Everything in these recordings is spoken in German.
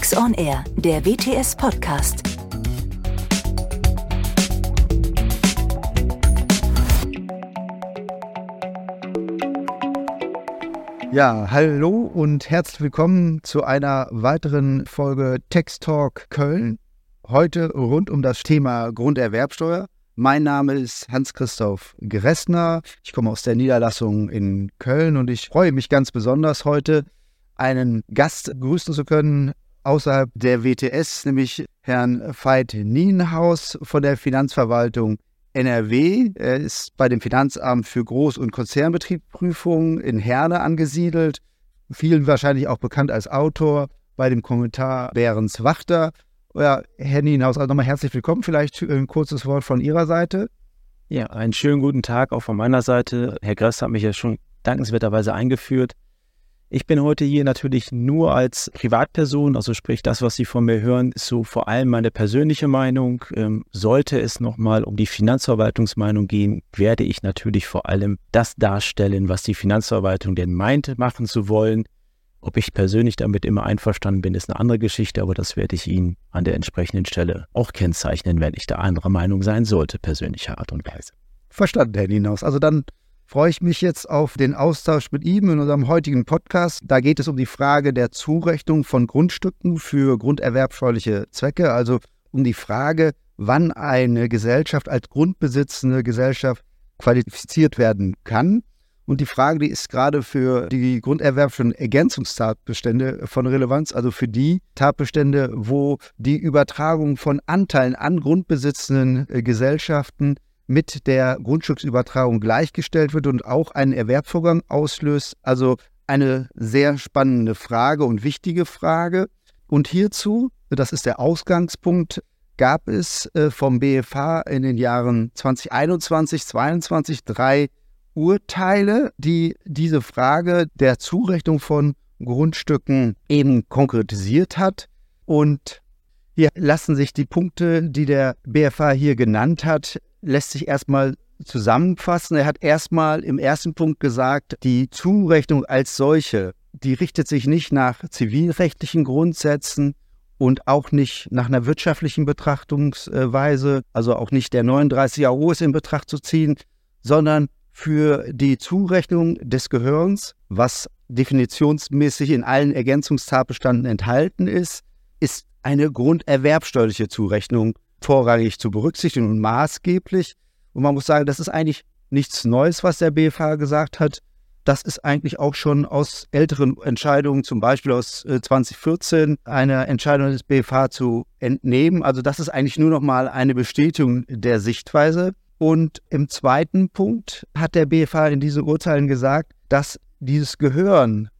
Tax on Air, der WTS Podcast. Ja, hallo und herzlich willkommen zu einer weiteren Folge Text Talk Köln. Heute rund um das Thema Grunderwerbsteuer. Mein Name ist Hans-Christoph Geressner. Ich komme aus der Niederlassung in Köln und ich freue mich ganz besonders heute, einen Gast grüßen zu können außerhalb der WTS, nämlich Herrn Veit Nienhaus von der Finanzverwaltung NRW. Er ist bei dem Finanzamt für Groß- und Konzernbetriebsprüfungen in Herne angesiedelt. Vielen wahrscheinlich auch bekannt als Autor bei dem Kommentar Behrens Wachter. Ja, Herr Nienhaus, also nochmal herzlich willkommen. Vielleicht ein kurzes Wort von Ihrer Seite. Ja, einen schönen guten Tag auch von meiner Seite. Herr Gress hat mich ja schon dankenswerterweise eingeführt. Ich bin heute hier natürlich nur als Privatperson, also sprich das, was Sie von mir hören, ist so vor allem meine persönliche Meinung. Ähm, sollte es nochmal um die Finanzverwaltungsmeinung gehen, werde ich natürlich vor allem das darstellen, was die Finanzverwaltung denn meint, machen zu wollen. Ob ich persönlich damit immer einverstanden bin, ist eine andere Geschichte, aber das werde ich Ihnen an der entsprechenden Stelle auch kennzeichnen, wenn ich da anderer Meinung sein sollte, persönlicher Art und Weise. Verstanden, Herr Nienaus. Also dann freue ich mich jetzt auf den Austausch mit ihm in unserem heutigen Podcast. Da geht es um die Frage der Zurechnung von Grundstücken für grunderwerbsteuerliche Zwecke, also um die Frage, wann eine Gesellschaft als grundbesitzende Gesellschaft qualifiziert werden kann. Und die Frage, die ist gerade für die grunderwerblichen Ergänzungstatbestände von Relevanz, also für die Tatbestände, wo die Übertragung von Anteilen an grundbesitzenden äh, Gesellschaften mit der Grundstücksübertragung gleichgestellt wird und auch einen Erwerbsvorgang auslöst. Also eine sehr spannende Frage und wichtige Frage. Und hierzu, das ist der Ausgangspunkt, gab es äh, vom BFH in den Jahren 2021, 2022 drei Urteile, die diese Frage der Zurechnung von Grundstücken eben konkretisiert hat. Und hier lassen sich die Punkte, die der BFH hier genannt hat, lässt sich erstmal zusammenfassen. Er hat erstmal im ersten Punkt gesagt, die Zurechnung als solche, die richtet sich nicht nach zivilrechtlichen Grundsätzen und auch nicht nach einer wirtschaftlichen Betrachtungsweise, also auch nicht der 39 AO ist in Betracht zu ziehen, sondern für die Zurechnung des Gehirns, was definitionsmäßig in allen Ergänzungstatbestanden enthalten ist, ist eine grunderwerbsteuerliche Zurechnung vorrangig zu berücksichtigen und maßgeblich. Und man muss sagen, das ist eigentlich nichts Neues, was der BFH gesagt hat. Das ist eigentlich auch schon aus älteren Entscheidungen, zum Beispiel aus 2014, äh, eine Entscheidung des BFH zu entnehmen. Also das ist eigentlich nur noch mal eine Bestätigung der Sichtweise. Und im zweiten Punkt hat der BFH in diesen Urteilen gesagt, dass dieses Gehören,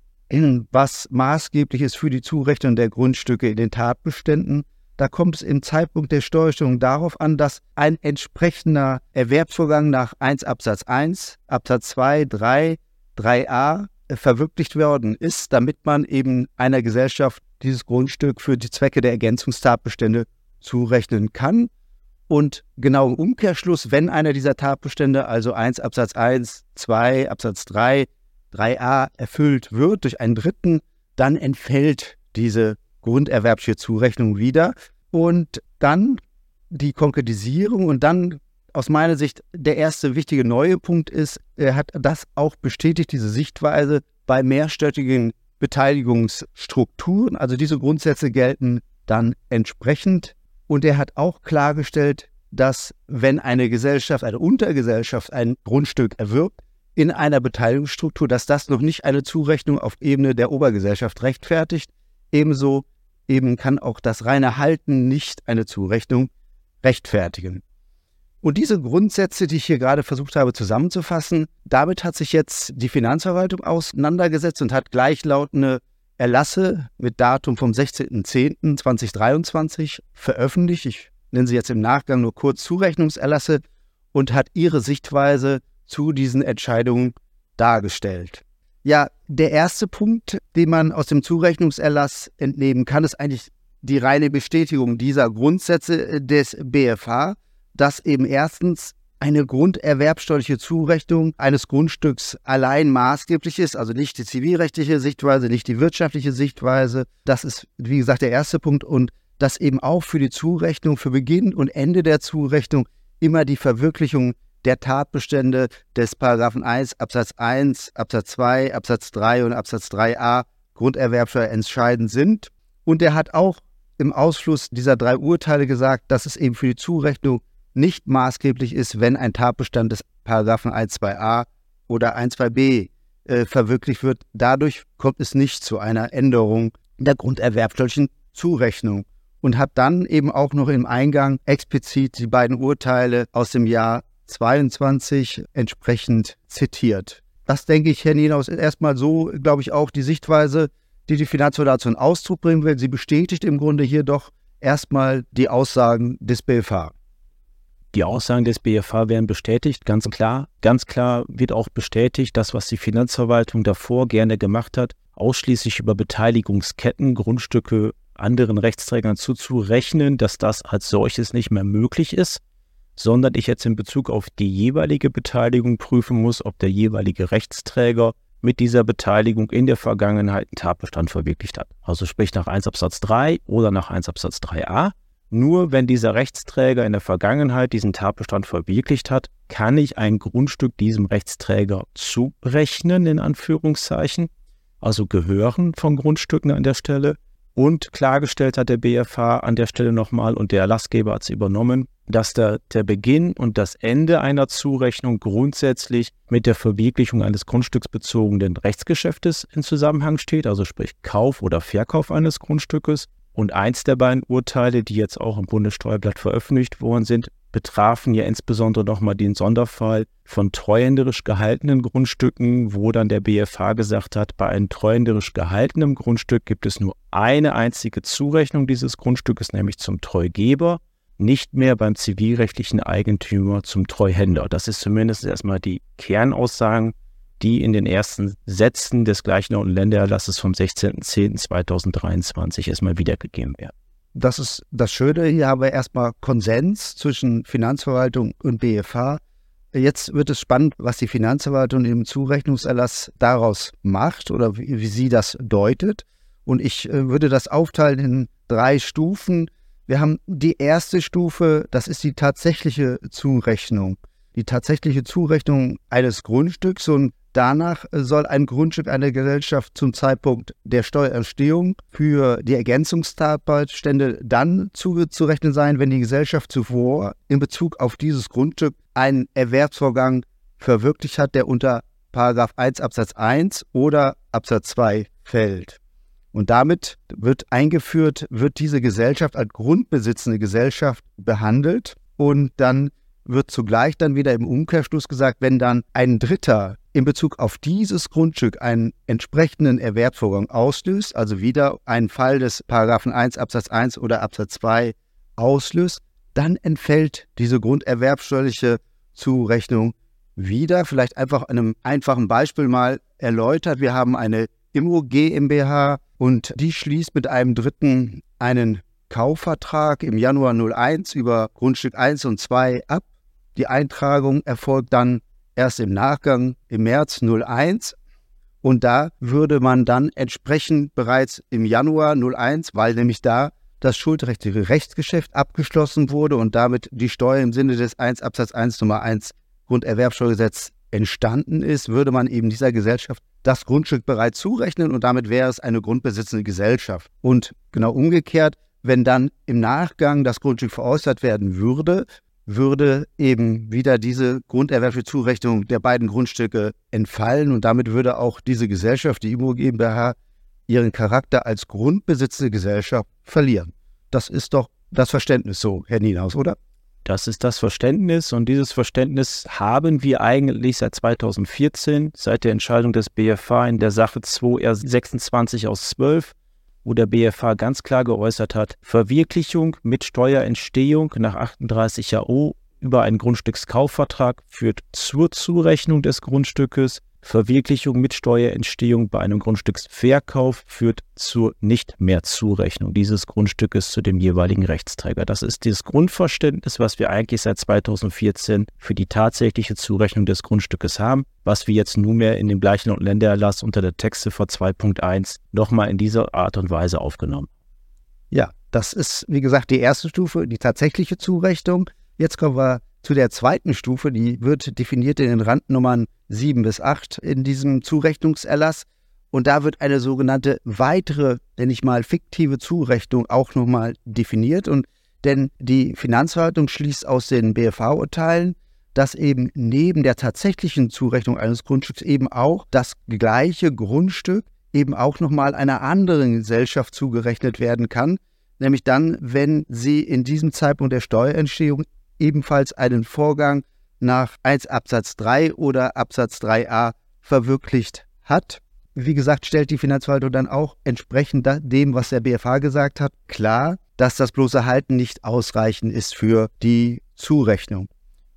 was maßgeblich ist für die Zurechnung der Grundstücke in den Tatbeständen, da kommt es im Zeitpunkt der Steuerstellung darauf an, dass ein entsprechender Erwerbsvorgang nach 1 Absatz 1, Absatz 2, 3, 3a verwirklicht worden ist, damit man eben einer Gesellschaft dieses Grundstück für die Zwecke der Ergänzungstatbestände zurechnen kann. Und genau im Umkehrschluss, wenn einer dieser Tatbestände, also 1 Absatz 1, 2 Absatz 3, 3a erfüllt wird durch einen Dritten, dann entfällt diese grunderwerbliche Zurechnung wieder. Und dann die Konkretisierung und dann aus meiner Sicht der erste wichtige neue Punkt ist, er hat das auch bestätigt, diese Sichtweise bei mehrstöttigen Beteiligungsstrukturen. Also diese Grundsätze gelten dann entsprechend. Und er hat auch klargestellt, dass wenn eine Gesellschaft, eine Untergesellschaft ein Grundstück erwirbt in einer Beteiligungsstruktur, dass das noch nicht eine Zurechnung auf Ebene der Obergesellschaft rechtfertigt, Ebenso eben kann auch das reine Halten nicht eine Zurechnung rechtfertigen. Und diese Grundsätze, die ich hier gerade versucht habe zusammenzufassen, damit hat sich jetzt die Finanzverwaltung auseinandergesetzt und hat gleichlautende Erlasse mit Datum vom 16.10.2023 veröffentlicht. Ich nenne sie jetzt im Nachgang nur kurz Zurechnungserlasse und hat ihre Sichtweise zu diesen Entscheidungen dargestellt. Ja, der erste Punkt, den man aus dem Zurechnungserlass entnehmen kann, ist eigentlich die reine Bestätigung dieser Grundsätze äh, des BFH, dass eben erstens eine grunderwerbsteuerliche Zurechnung eines Grundstücks allein maßgeblich ist, also nicht die zivilrechtliche Sichtweise, nicht die wirtschaftliche Sichtweise. Das ist, wie gesagt, der erste Punkt. Und dass eben auch für die Zurechnung, für Beginn und Ende der Zurechnung immer die Verwirklichung der Tatbestände des Paragraphen 1 Absatz 1, Absatz 2, Absatz 3 und Absatz 3a Grunderwerbsteuer entscheidend sind. Und er hat auch im Ausschluss dieser drei Urteile gesagt, dass es eben für die Zurechnung nicht maßgeblich ist, wenn ein Tatbestand des Paragraphen 1.2a oder 1.2b äh, verwirklicht wird. Dadurch kommt es nicht zu einer Änderung der grunderwerbsteuerlichen Zurechnung und hat dann eben auch noch im Eingang explizit die beiden Urteile aus dem Jahr 22 entsprechend zitiert. Das denke ich, Herr Nienaus, ist erstmal so, glaube ich, auch die Sichtweise, die die Finanzhoheit zum Ausdruck bringen will. Sie bestätigt im Grunde hier doch erstmal die Aussagen des BFH. Die Aussagen des BFH werden bestätigt, ganz klar. Ganz klar wird auch bestätigt, das, was die Finanzverwaltung davor gerne gemacht hat, ausschließlich über Beteiligungsketten, Grundstücke anderen Rechtsträgern zuzurechnen, dass das als solches nicht mehr möglich ist, sondern ich jetzt in Bezug auf die jeweilige Beteiligung prüfen muss, ob der jeweilige Rechtsträger mit dieser Beteiligung in der Vergangenheit einen Tatbestand verwirklicht hat. Also sprich nach 1 Absatz 3 oder nach 1 Absatz 3a. Nur wenn dieser Rechtsträger in der Vergangenheit diesen Tatbestand verwirklicht hat, kann ich ein Grundstück diesem Rechtsträger zurechnen, in Anführungszeichen, also gehören von Grundstücken an der Stelle. Und klargestellt hat der BFH an der Stelle nochmal und der Erlassgeber hat es übernommen, dass der, der Beginn und das Ende einer Zurechnung grundsätzlich mit der Verwirklichung eines grundstücksbezogenen Rechtsgeschäftes in Zusammenhang steht, also sprich Kauf oder Verkauf eines Grundstückes. Und eins der beiden Urteile, die jetzt auch im Bundessteuerblatt veröffentlicht worden sind, betrafen ja insbesondere nochmal den Sonderfall von treuhänderisch gehaltenen Grundstücken, wo dann der BFH gesagt hat, bei einem treuhänderisch gehaltenen Grundstück gibt es nur eine einzige Zurechnung dieses Grundstückes, nämlich zum Treugeber, nicht mehr beim zivilrechtlichen Eigentümer zum Treuhänder. Das ist zumindest erstmal die Kernaussagen die in den ersten Sätzen des gleichlautenden Ländererlasses vom 16.10.2023 erstmal wiedergegeben werden. Das ist das Schöne. Hier haben wir erstmal Konsens zwischen Finanzverwaltung und BFH. Jetzt wird es spannend, was die Finanzverwaltung im Zurechnungserlass daraus macht oder wie, wie sie das deutet. Und ich äh, würde das aufteilen in drei Stufen. Wir haben die erste Stufe, das ist die tatsächliche Zurechnung. Die tatsächliche Zurechnung eines Grundstücks und Danach soll ein Grundstück einer Gesellschaft zum Zeitpunkt der Steuerentstehung für die Ergänzungstatbestände dann zuzurechnen sein, wenn die Gesellschaft zuvor in Bezug auf dieses Grundstück einen Erwerbsvorgang verwirklicht hat, der unter 1 Absatz 1 oder Absatz 2 fällt. Und damit wird eingeführt, wird diese Gesellschaft als grundbesitzende Gesellschaft behandelt und dann wird zugleich dann wieder im Umkehrschluss gesagt, wenn dann ein Dritter in Bezug auf dieses Grundstück einen entsprechenden Erwerbsvorgang auslöst, also wieder einen Fall des Paragraphen 1 Absatz 1 oder Absatz 2 auslöst, dann entfällt diese grunderwerbsteuerliche Zurechnung wieder. Vielleicht einfach einem einfachen Beispiel mal erläutert. Wir haben eine Immo GmbH und die schließt mit einem Dritten einen Kaufvertrag im Januar 01 über Grundstück 1 und 2 ab. Die Eintragung erfolgt dann erst im Nachgang im März 01. Und da würde man dann entsprechend bereits im Januar 01, weil nämlich da das schuldrechtliche Rechtsgeschäft abgeschlossen wurde und damit die Steuer im Sinne des 1 Absatz 1 Nummer 1 Grunderwerbsteuergesetz entstanden ist, würde man eben dieser Gesellschaft das Grundstück bereits zurechnen und damit wäre es eine grundbesitzende Gesellschaft. Und genau umgekehrt, wenn dann im Nachgang das Grundstück veräußert werden würde, würde eben wieder diese grunderwerbliche Zurechnung der beiden Grundstücke entfallen und damit würde auch diese Gesellschaft, die Immo GmbH, ihren Charakter als grundbesitzende Gesellschaft verlieren. Das ist doch das Verständnis so, Herr Nienhaus, oder? Das ist das Verständnis und dieses Verständnis haben wir eigentlich seit 2014, seit der Entscheidung des BFH in der Sache 2R26 aus 12 wo der BFH ganz klar geäußert hat, Verwirklichung mit Steuerentstehung nach 38 AO über einen Grundstückskaufvertrag führt zur Zurechnung des Grundstückes. Verwirklichung mit Steuerentstehung bei einem Grundstücksverkauf führt zur Nicht-mehr-Zurechnung dieses Grundstückes zu dem jeweiligen Rechtsträger. Das ist das Grundverständnis, was wir eigentlich seit 2014 für die tatsächliche Zurechnung des Grundstückes haben, was wir jetzt nunmehr in dem gleichen Ländererlass unter der Textziffer 2.1 nochmal in dieser Art und Weise aufgenommen. Ja, das ist, wie gesagt, die erste Stufe, die tatsächliche Zurechnung. Jetzt kommen wir zu der zweiten Stufe, die wird definiert in den Randnummern 7 bis 8 in diesem Zurechnungserlass. Und da wird eine sogenannte weitere, nenne ich mal, fiktive Zurechnung auch nochmal definiert. Und denn die Finanzverwaltung schließt aus den BFH-Urteilen, dass eben neben der tatsächlichen Zurechnung eines Grundstücks eben auch das gleiche Grundstück eben auch nochmal einer anderen Gesellschaft zugerechnet werden kann, nämlich dann, wenn sie in diesem Zeitpunkt der Steuerentstehung ebenfalls einen Vorgang nach 1 Absatz 3 oder Absatz 3a verwirklicht hat. Wie gesagt, stellt die Finanzverwaltung dann auch entsprechend dem, was der BFH gesagt hat, klar, dass das bloße Halten nicht ausreichend ist für die Zurechnung.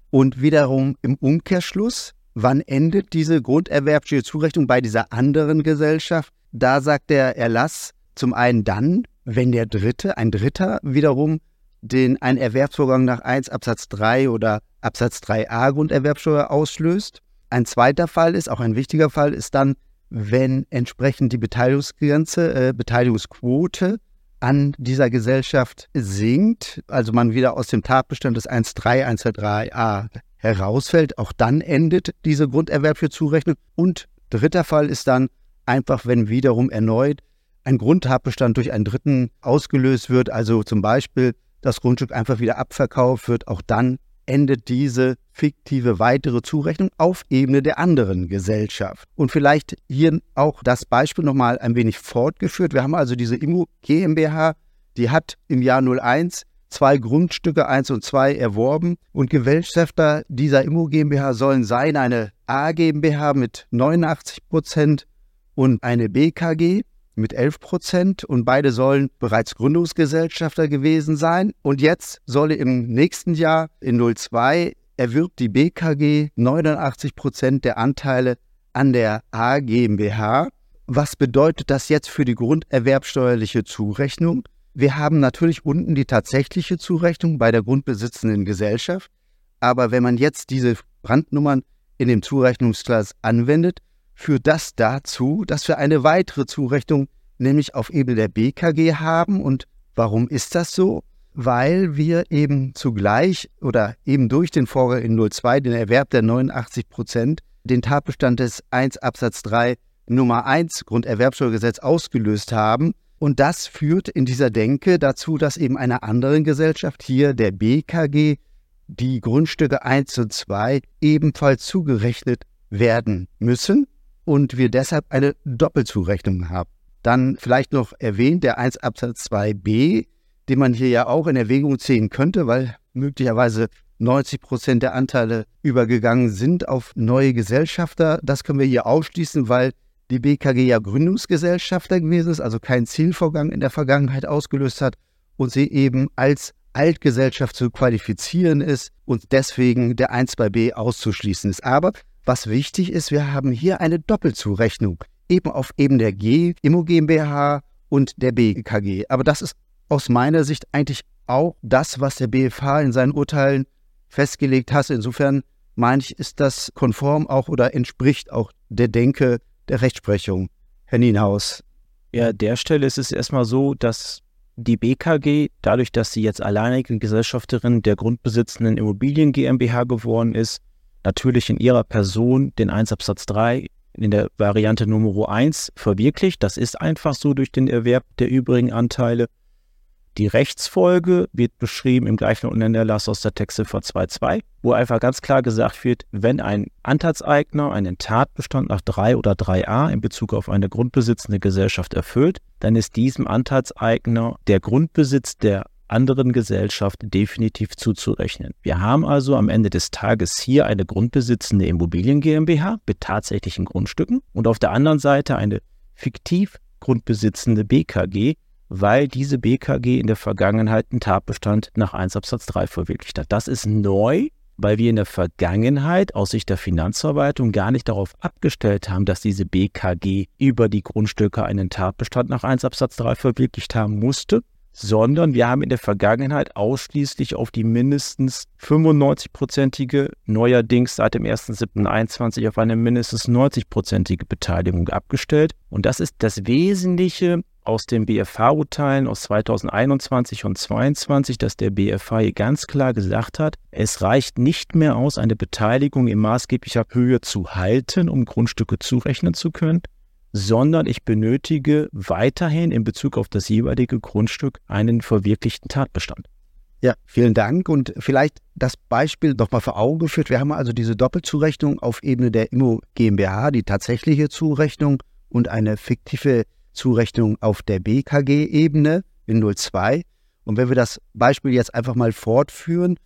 Und wiederum im Umkehrschluss, wann endet diese grunderwerbliche Zurechnung bei dieser anderen Gesellschaft? Da sagt der Erlass zum einen dann, wenn der Dritte, ein Dritter wiederum den ein Erwerbsvorgang nach 1 Absatz 3 oder Absatz 3a Grunderwerbsteuer auslöst. Ein zweiter Fall ist, auch ein wichtiger Fall, ist dann, wenn entsprechend die Beteiligungsgrenze, äh, Beteiligungsquote an dieser Gesellschaft sinkt, also man wieder aus dem Tatbestand des 1.3, 1.3a herausfällt, auch dann endet diese grunderwerbliche Zurechnung. Und dritter Fall ist dann einfach, wenn wiederum erneut ein Grundtatbestand durch einen Dritten ausgelöst wird, also zum Beispiel das Grundstück einfach wieder abverkauft wird, auch dann endet diese fiktive weitere Zurechnung auf Ebene der anderen Gesellschaft. Und vielleicht hier auch das Beispiel nochmal ein wenig fortgeführt. Wir haben also diese Immo GmbH, die hat im Jahr 01 zwei Grundstücke 1 und 2 erworben und Gesellschafter dieser Immo GmbH sollen sein eine A GmbH mit 89 Prozent und eine BKG mit 11 Prozent und beide sollen bereits Gründungsgesellschafter gewesen sein. Und jetzt soll im nächsten Jahr in 02 erwirbt die BKG 89 Prozent der Anteile an der A GmbH. Was bedeutet das jetzt für die grunderwerbsteuerliche Zurechnung? Wir haben natürlich unten die tatsächliche Zurechnung bei der grundbesitzenden Gesellschaft. Aber wenn man jetzt diese Brandnummern in dem Zurechnungsklass anwendet, führt das dazu, dass wir eine weitere Zurechnung, nämlich auf Ebene der BKG haben. Und warum ist das so? Weil wir eben zugleich oder eben durch den Vorgang in 02, den Erwerb der 89 Prozent, den Tatbestand des 1 Absatz 3 Nummer 1 Grunderwerbsteuergesetz ausgelöst haben. Und das führt in dieser Denke dazu, dass eben einer anderen Gesellschaft, hier der BKG, die Grundstücke 1 und 2 ebenfalls zugerechnet werden müssen und wir deshalb eine Doppelzurechnung haben. Dann vielleicht noch erwähnt der 1 Absatz 2b, den man hier ja auch in Erwägung ziehen könnte, weil möglicherweise 90 Prozent der Anteile übergegangen sind auf neue Gesellschafter. Das können wir hier ausschließen, weil die BKG ja Gründungsgesellschafter gewesen ist, also kein Zielvorgang in der Vergangenheit ausgelöst hat und sie eben als Altgesellschaft zu qualifizieren ist und deswegen der 1 2 b auszuschließen ist. Aber was wichtig ist, wir haben hier eine Doppelzurechnung, eben auf eben der G, Immo GmbH und der BKG. Aber das ist aus meiner Sicht eigentlich auch das, was der BFH in seinen Urteilen festgelegt hat. Insofern meine ich, ist das konform auch oder entspricht auch der Denke der Rechtsprechung. Herr Nienhaus. Ja, an der Stelle ist es erstmal so, dass die BKG, dadurch, dass sie jetzt alleinige Gesellschafterin der grundbesitzenden Immobilien GmbH geworden ist, natürlich in ihrer Person den 1 Absatz 3 in der Variante Nummer 1 verwirklicht. Das ist einfach so durch den Erwerb der übrigen Anteile. Die Rechtsfolge wird beschrieben im gleichen Untererlass aus der Textziffer 2.2, wo einfach ganz klar gesagt wird, wenn ein Anteilseigner einen Tatbestand nach 3 oder 3a in Bezug auf eine grundbesitzende Gesellschaft erfüllt, dann ist diesem Anteilseigner der Grundbesitz der anderen Gesellschaft definitiv zuzurechnen. Wir haben also am Ende des Tages hier eine grundbesitzende Immobilien GmbH mit tatsächlichen Grundstücken und auf der anderen Seite eine fiktiv grundbesitzende BKG, weil diese BKG in der Vergangenheit einen Tatbestand nach 1 Absatz 3 verwirklicht hat. Das ist neu, weil wir in der Vergangenheit aus Sicht der Finanzverwaltung gar nicht darauf abgestellt haben, dass diese BKG über die Grundstücke einen Tatbestand nach 1 Absatz 3 verwirklicht haben musste, sondern wir haben in der Vergangenheit ausschließlich auf die mindestens 95-prozentige, neuerdings seit dem 1.7.21 auf eine mindestens 90-prozentige Beteiligung abgestellt. Und das ist das Wesentliche aus den BFH-Urteilen aus 2021 und 2022, dass der BFH hier ganz klar gesagt hat, es reicht nicht mehr aus, eine Beteiligung in maßgeblicher Höhe zu halten, um Grundstücke zurechnen zu können, sondern ich benötige weiterhin in Bezug auf das jeweilige Grundstück einen verwirklichten Tatbestand. Ja, vielen Dank. Und vielleicht das Beispiel nochmal vor Augen geführt. Wir haben also diese Doppelzurechnung auf Ebene der Immo GmbH, die tatsächliche Zurechnung und eine fiktive Zurechnung auf der BKG-Ebene in 02. Und wenn wir das Beispiel jetzt einfach mal fortführen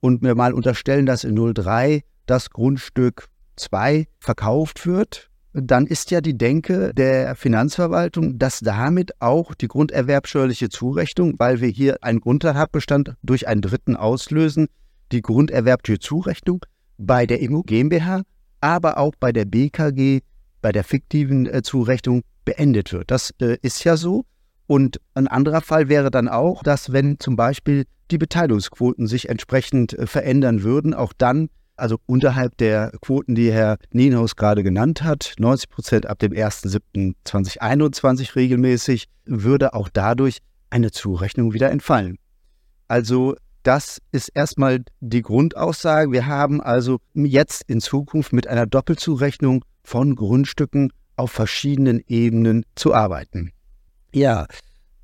und mir mal unterstellen, dass in 03 das Grundstück 2 verkauft wird dann ist ja die Denke der Finanzverwaltung, dass damit auch die grunderwerbsteuerliche Zurechnung, weil wir hier einen Grundtatbestand durch einen Dritten auslösen, die grunderwerbliche Zurechnung bei der Immo GmbH, aber auch bei der BKG, bei der fiktiven äh, Zurechnung beendet wird. Das äh, ist ja so. Und ein anderer Fall wäre dann auch, dass wenn zum Beispiel die Beteiligungsquoten sich entsprechend äh, verändern würden, auch dann also unterhalb der Quoten, die Herr Nienhaus gerade genannt hat, 90 Prozent ab dem 1.7.2021 regelmäßig, würde auch dadurch eine Zurechnung wieder entfallen. Also das ist erstmal die Grundaussage. Wir haben also jetzt in Zukunft mit einer Doppelzurechnung von Grundstücken auf verschiedenen Ebenen zu arbeiten. Ja,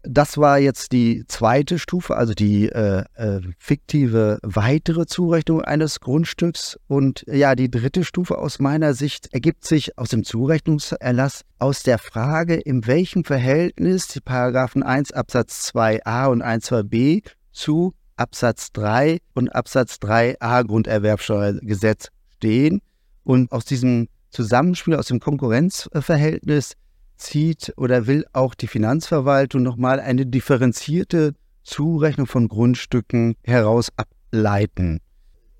das war jetzt die zweite Stufe, also die äh, äh, fiktive weitere Zurechnung eines Grundstücks. Und ja, die dritte Stufe aus meiner Sicht ergibt sich aus dem Zurechnungserlass aus der Frage, in welchem Verhältnis die Paragraphen 1 Absatz 2a und 1 2b zu Absatz 3 und Absatz 3a Grunderwerbsteuergesetz stehen. Und aus diesem Zusammenspiel, aus dem Konkurrenzverhältnis zieht oder will auch die Finanzverwaltung nochmal eine differenzierte Zurechnung von Grundstücken heraus ableiten.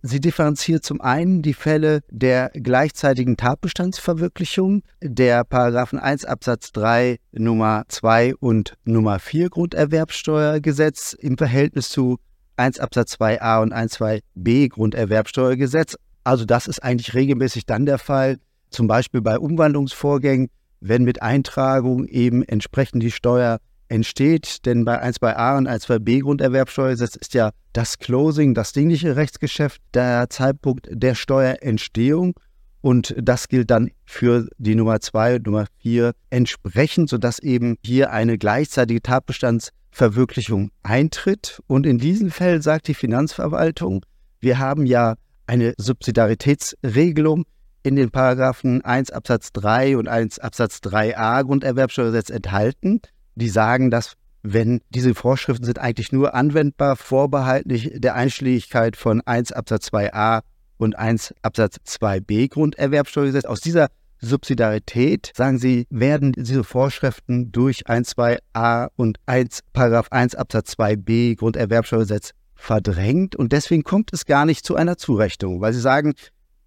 Sie differenziert zum einen die Fälle der gleichzeitigen Tatbestandsverwirklichung der Paragraphen 1 Absatz 3 Nummer 2 und Nummer 4 Grunderwerbsteuergesetz im Verhältnis zu 1 Absatz 2a und 1 2b Grunderwerbsteuergesetz. Also das ist eigentlich regelmäßig dann der Fall, zum Beispiel bei Umwandlungsvorgängen, wenn mit Eintragung eben entsprechend die Steuer entsteht. Denn bei 1 bei A und 1 bei B Grunderwerbsteuergesetz ist ja das Closing, das dingliche Rechtsgeschäft, der Zeitpunkt der Steuerentstehung. Und das gilt dann für die Nummer 2 und Nummer 4 entsprechend, sodass eben hier eine gleichzeitige Tatbestandsverwirklichung eintritt. Und in diesem Fall sagt die Finanzverwaltung, wir haben ja eine Subsidiaritätsregelung, in den Paragraphen 1 Absatz 3 und 1 Absatz 3a Grunderwerbsteuergesetz enthalten, die sagen, dass wenn diese Vorschriften sind eigentlich nur anwendbar, vorbehaltlich der Einschlägigkeit von 1 Absatz 2a und 1 Absatz 2b Grunderwerbsteuergesetz. Aus dieser Subsidiarität, sagen Sie, werden diese Vorschriften durch 1, 2a und 1, Paragraph 1 Absatz 2b Grunderwerbsteuergesetz verdrängt und deswegen kommt es gar nicht zu einer Zurechnung, weil Sie sagen,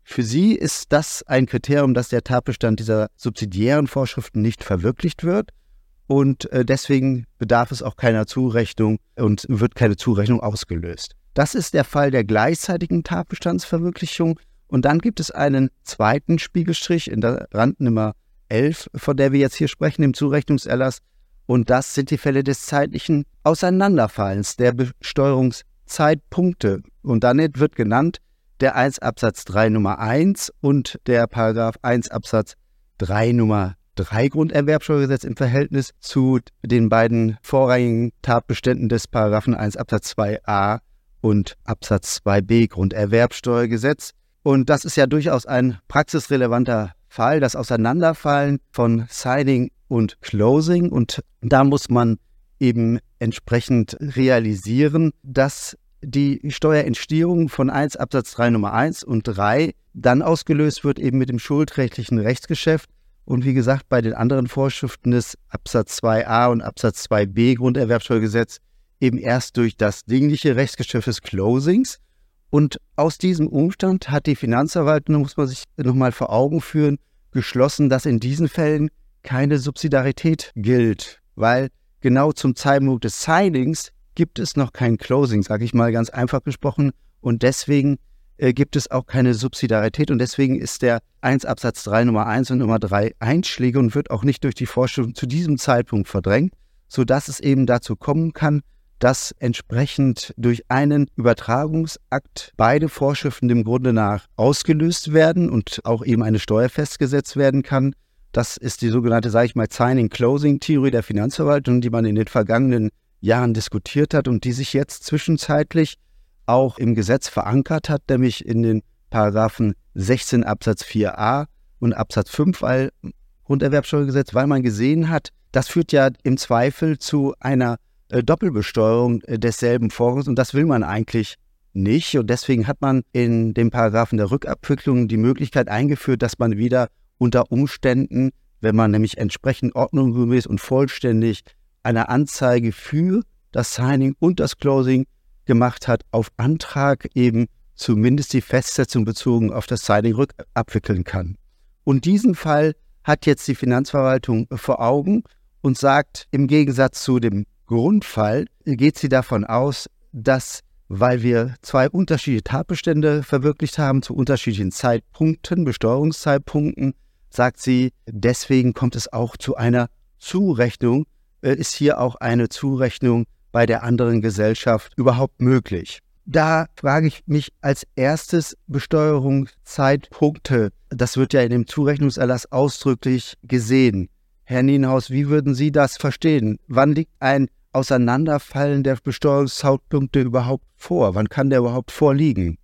für sie ist das ein Kriterium, dass der Tatbestand dieser subsidiären Vorschriften nicht verwirklicht wird. Und äh, deswegen bedarf es auch keiner Zurechnung und wird keine Zurechnung ausgelöst. Das ist der Fall der gleichzeitigen Tatbestandsverwirklichung. Und dann gibt es einen zweiten Spiegelstrich in der Randnummer 11, von der wir jetzt hier sprechen, im Zurechnungserlass. Und das sind die Fälle des zeitlichen Auseinanderfallens der Besteuerungszeitpunkte. Und dann wird genannt, der 1 Absatz 3 Nummer 1 und der Paragraph 1 Absatz 3 Nummer 3 Grunderwerbsteuergesetz im Verhältnis zu den beiden vorrangigen Tatbeständen des Paragraphen 1 Absatz 2a und Absatz 2b Grunderwerbsteuergesetz. Und das ist ja durchaus ein praxisrelevanter Fall, das Auseinanderfallen von Signing und Closing. Und da muss man eben entsprechend realisieren, dass die Steuerentstehung von 1 Absatz 3 Nummer 1 und 3 dann ausgelöst wird eben mit dem schuldrechtlichen Rechtsgeschäft. Und wie gesagt, bei den anderen Vorschriften des Absatz 2a und Absatz 2b Grunderwerbsteuergesetz eben erst durch das dingliche Rechtsgeschäft des Closings. Und aus diesem Umstand hat die Finanzverwaltung, muss man sich nochmal vor Augen führen, geschlossen, dass in diesen Fällen keine Subsidiarität gilt, weil genau zum Zeitpunkt des Signings gibt es noch kein Closing, sage ich mal ganz einfach gesprochen. Und deswegen äh, gibt es auch keine Subsidiarität und deswegen ist der 1 Absatz 3 Nummer 1 und Nummer 3 Einschläge und wird auch nicht durch die Vorschrift zu diesem Zeitpunkt verdrängt, sodass es eben dazu kommen kann, dass entsprechend durch einen Übertragungsakt beide Vorschriften dem Grunde nach ausgelöst werden und auch eben eine Steuer festgesetzt werden kann. Das ist die sogenannte, sage ich mal, Signing-Closing-Theorie der Finanzverwaltung, die man in den vergangenen Jahren diskutiert hat und die sich jetzt zwischenzeitlich auch im Gesetz verankert hat, nämlich in den Paragraphen 16 Absatz 4a und Absatz 5 weil, Grunderwerbsteuergesetz, weil man gesehen hat, das führt ja im Zweifel zu einer äh, Doppelbesteuerung äh, desselben Vorgangs und das will man eigentlich nicht. Und deswegen hat man in den Paragraphen der Rückabwicklung die Möglichkeit eingeführt, dass man wieder unter Umständen, wenn man nämlich entsprechend ordnungsgemäß und vollständig eine Anzeige für das Signing und das Closing gemacht hat, auf Antrag eben zumindest die Festsetzung bezogen auf das Signing rückabwickeln kann. Und diesen Fall hat jetzt die Finanzverwaltung vor Augen und sagt, im Gegensatz zu dem Grundfall geht sie davon aus, dass, weil wir zwei unterschiedliche Tatbestände verwirklicht haben, zu unterschiedlichen Zeitpunkten, Besteuerungszeitpunkten, sagt sie, deswegen kommt es auch zu einer Zurechnung, ist hier auch eine Zurechnung bei der anderen Gesellschaft überhaupt möglich? Da frage ich mich als erstes Besteuerungszeitpunkte. Das wird ja in dem Zurechnungserlass ausdrücklich gesehen. Herr Nienhaus, wie würden Sie das verstehen? Wann liegt ein Auseinanderfallen der Besteuerungszeitpunkte überhaupt vor? Wann kann der überhaupt vorliegen?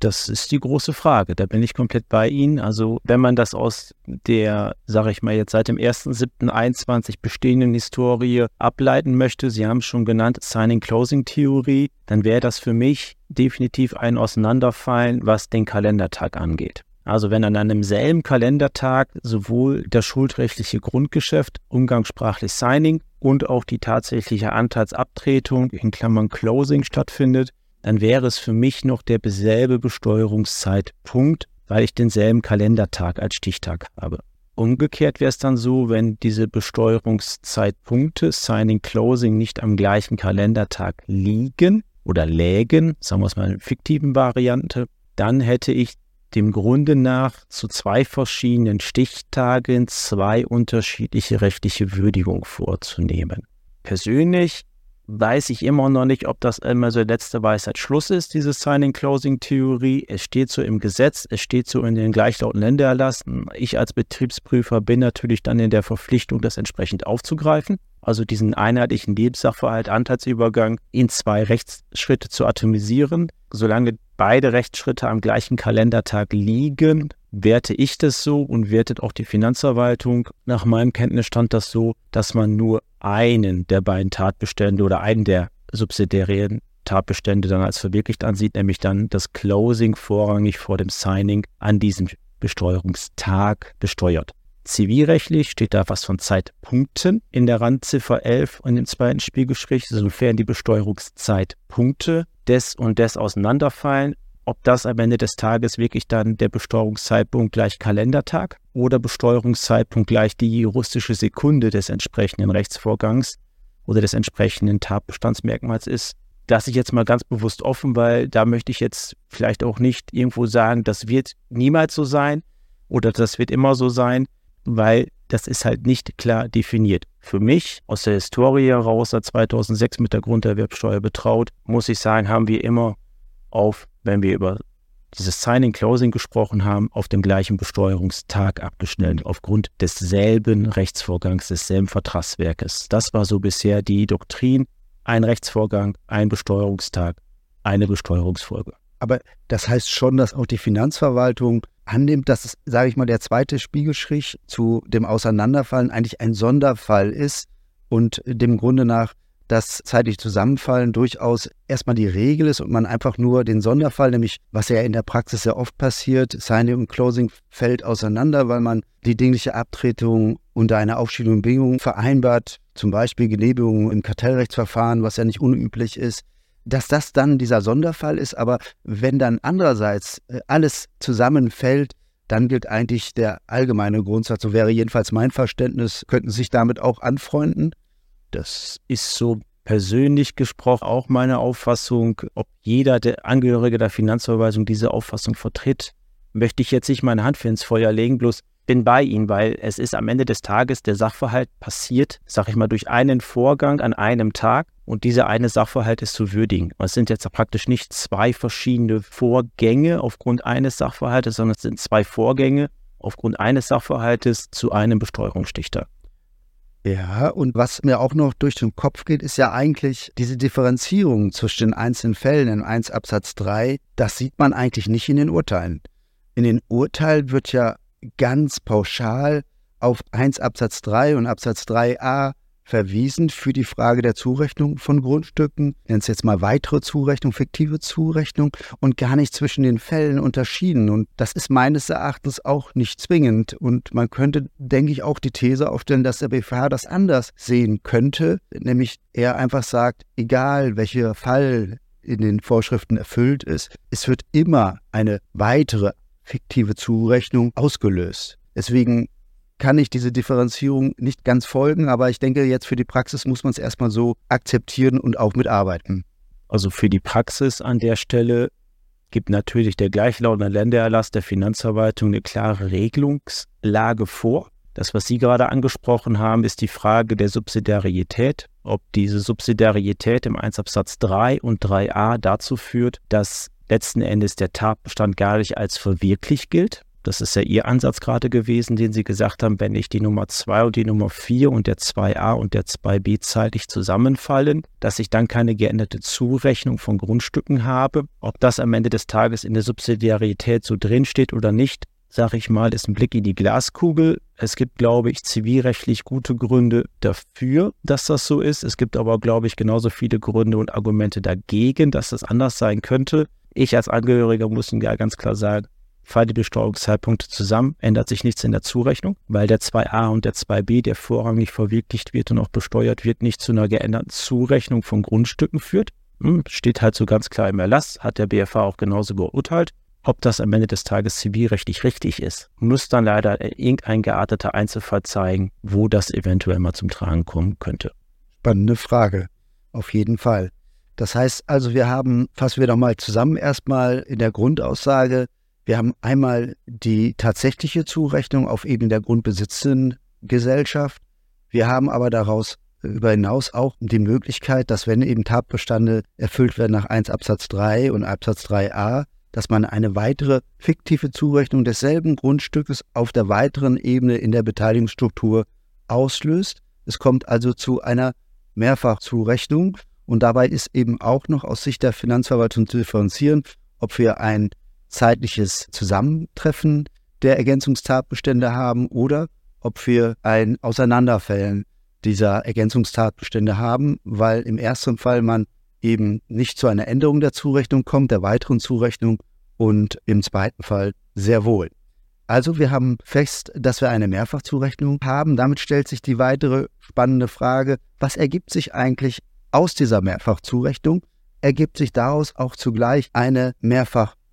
Das ist die große Frage. Da bin ich komplett bei Ihnen. Also wenn man das aus der, sage ich mal jetzt seit dem 1.7.21 bestehenden Historie ableiten möchte, Sie haben es schon genannt, Signing-Closing-Theorie, dann wäre das für mich definitiv ein Auseinanderfallen, was den Kalendertag angeht. Also wenn an einem selben Kalendertag sowohl das schuldrechtliche Grundgeschäft, umgangssprachlich Signing und auch die tatsächliche Anteilsabtretung in Klammern Closing stattfindet, dann wäre es für mich noch der selbe Besteuerungszeitpunkt, weil ich denselben Kalendertag als Stichtag habe. Umgekehrt wäre es dann so, wenn diese Besteuerungszeitpunkte Signing Closing nicht am gleichen Kalendertag liegen oder lägen, sagen wir es mal in fiktiven Variante, dann hätte ich dem Grunde nach zu zwei verschiedenen Stichtagen zwei unterschiedliche rechtliche Würdigungen vorzunehmen. Persönlich weiß ich immer noch nicht, ob das immer so letzte Weisheit Schluss ist, diese Signing-Closing-Theorie. Es steht so im Gesetz, es steht so in den gleichlauten Ländererlassen. Ich als Betriebsprüfer bin natürlich dann in der Verpflichtung, das entsprechend aufzugreifen. Also diesen einheitlichen Lebenssachverhalt, Anteilsübergang in zwei Rechtsschritte zu atomisieren. Solange beide Rechtsschritte am gleichen Kalendertag liegen, werte ich das so und wertet auch die Finanzverwaltung. Nach meinem Kenntnisstand das so, dass man nur einen der beiden Tatbestände oder einen der subsidiären Tatbestände dann als verwirklicht ansieht, nämlich dann das Closing vorrangig vor dem Signing an diesem Besteuerungstag besteuert. Zivilrechtlich steht da was von Zeitpunkten in der Randziffer 11 und im zweiten Spielgespräch, sofern die Besteuerungszeitpunkte des und des auseinanderfallen ob das am Ende des Tages wirklich dann der Besteuerungszeitpunkt gleich Kalendertag oder Besteuerungszeitpunkt gleich die juristische Sekunde des entsprechenden Rechtsvorgangs oder des entsprechenden Tatbestandsmerkmals ist, lasse ich jetzt mal ganz bewusst offen, weil da möchte ich jetzt vielleicht auch nicht irgendwo sagen, das wird niemals so sein oder das wird immer so sein, weil das ist halt nicht klar definiert. Für mich aus der Historie heraus, seit 2006 mit der Grunderwerbsteuer betraut, muss ich sagen, haben wir immer auf wenn wir über dieses Signing-Closing gesprochen haben, auf dem gleichen Besteuerungstag abgestellt, aufgrund desselben Rechtsvorgangs, desselben Vertragswerkes. Das war so bisher die Doktrin. Ein Rechtsvorgang, ein Besteuerungstag, eine Besteuerungsfolge. Aber das heißt schon, dass auch die Finanzverwaltung annimmt, dass es, sage ich mal, der zweite Spiegelstrich zu dem Auseinanderfallen eigentlich ein Sonderfall ist und dem Grunde nach dass zeitlich Zusammenfallen durchaus erstmal die Regel ist und man einfach nur den Sonderfall, nämlich was ja in der Praxis sehr oft passiert, Signing und Closing fällt auseinander, weil man die dingliche Abtretung unter einer Aufschiebung Bedingung vereinbart, zum Beispiel Genehmigung im Kartellrechtsverfahren, was ja nicht unüblich ist. dass das dann dieser Sonderfall ist. Aber wenn dann andererseits äh, alles zusammenfällt, dann gilt eigentlich der allgemeine Grundsatz, so wäre jedenfalls mein Verständnis, könnten sich damit auch anfreunden? Das ist so persönlich gesprochen auch meine Auffassung. Ob jeder der Angehörige der Finanzverwaltung diese Auffassung vertritt, möchte ich jetzt nicht meine Hand für ins Feuer legen, bloß bin bei Ihnen, weil es ist am Ende des Tages der Sachverhalt passiert, sag ich mal, durch einen Vorgang an einem Tag und dieser eine Sachverhalt ist zu würdigen. Es sind jetzt praktisch nicht zwei verschiedene Vorgänge aufgrund eines Sachverhaltes, sondern es sind zwei Vorgänge aufgrund eines Sachverhaltes zu einem Besteuerungsstichtag. Ja, und was mir auch noch durch den Kopf geht, ist ja eigentlich diese Differenzierung zwischen den einzelnen Fällen in 1 Absatz 3, das sieht man eigentlich nicht in den Urteilen. In den Urteilen wird ja ganz pauschal auf 1 Absatz 3 und Absatz 3a verwiesen für die Frage der Zurechnung von Grundstücken, nennen es jetzt mal weitere Zurechnung, fiktive Zurechnung und gar nicht zwischen den Fällen unterschieden. Und das ist meines Erachtens auch nicht zwingend. Und man könnte, denke ich, auch die These aufstellen, dass der BFH das anders sehen könnte, nämlich er einfach sagt, egal welcher Fall in den Vorschriften erfüllt ist, es wird immer eine weitere fiktive Zurechnung ausgelöst. Deswegen kann ich diese Differenzierung nicht ganz folgen, aber ich denke, jetzt für die Praxis muss man es erstmal so akzeptieren und auch mitarbeiten. Also für die Praxis an der Stelle gibt natürlich der gleichlautende Ländererlass der Finanzverwaltung eine klare Regelungslage vor. Das, was Sie gerade angesprochen haben, ist die Frage der Subsidiarität, ob diese Subsidiarität im 1 Absatz 3 und 3a dazu führt, dass letzten Endes der Tatbestand gar nicht als verwirklicht gilt. Das ist ja Ihr Ansatz gerade gewesen, den Sie gesagt haben, wenn ich die Nummer 2 und die Nummer 4 und der 2a und der 2b zeitlich zusammenfallen, dass ich dann keine geänderte Zurechnung von Grundstücken habe. Ob das am Ende des Tages in der Subsidiarität so drinsteht oder nicht, sage ich mal, ist ein Blick in die Glaskugel. Es gibt, glaube ich, zivilrechtlich gute Gründe dafür, dass das so ist. Es gibt aber, glaube ich, genauso viele Gründe und Argumente dagegen, dass das anders sein könnte. Ich als Angehöriger muss Ihnen ja ganz klar sagen, fallen die Besteuerungszeitpunkte zusammen, ändert sich nichts in der Zurechnung, weil der 2a und der 2b, der vorrangig verwirklicht wird und auch besteuert wird, nicht zu einer geänderten Zurechnung von Grundstücken führt. Hm, steht halt so ganz klar im Erlass, hat der BFH auch genauso geurteilt. Ob das am Ende des Tages zivilrechtlich richtig ist, muss dann leider irgendein gearteter Einzelfall zeigen, wo das eventuell mal zum Tragen kommen könnte. Spannende Frage. Auf jeden Fall. Das heißt also, wir haben, fassen wir doch mal zusammen erstmal in der Grundaussage, wir haben einmal die tatsächliche Zurechnung auf Ebene der grundbesitzenden Gesellschaft. Wir haben aber daraus über hinaus auch die Möglichkeit, dass wenn eben Tatbestände erfüllt werden nach 1 Absatz 3 und Absatz 3a, dass man eine weitere fiktive Zurechnung desselben Grundstückes auf der weiteren Ebene in der Beteiligungsstruktur auslöst. Es kommt also zu einer Mehrfachzurechnung und dabei ist eben auch noch aus Sicht der Finanzverwaltung zu differenzieren, ob wir ein zeitliches Zusammentreffen der Ergänzungstatbestände haben oder ob wir ein Auseinanderfällen dieser Ergänzungstatbestände haben, weil im ersten Fall man eben nicht zu einer Änderung der Zurechnung kommt, der weiteren Zurechnung und im zweiten Fall sehr wohl. Also wir haben fest, dass wir eine Mehrfachzurechnung haben. Damit stellt sich die weitere spannende Frage, was ergibt sich eigentlich aus dieser Mehrfachzurechnung ergibt sich daraus auch zugleich eine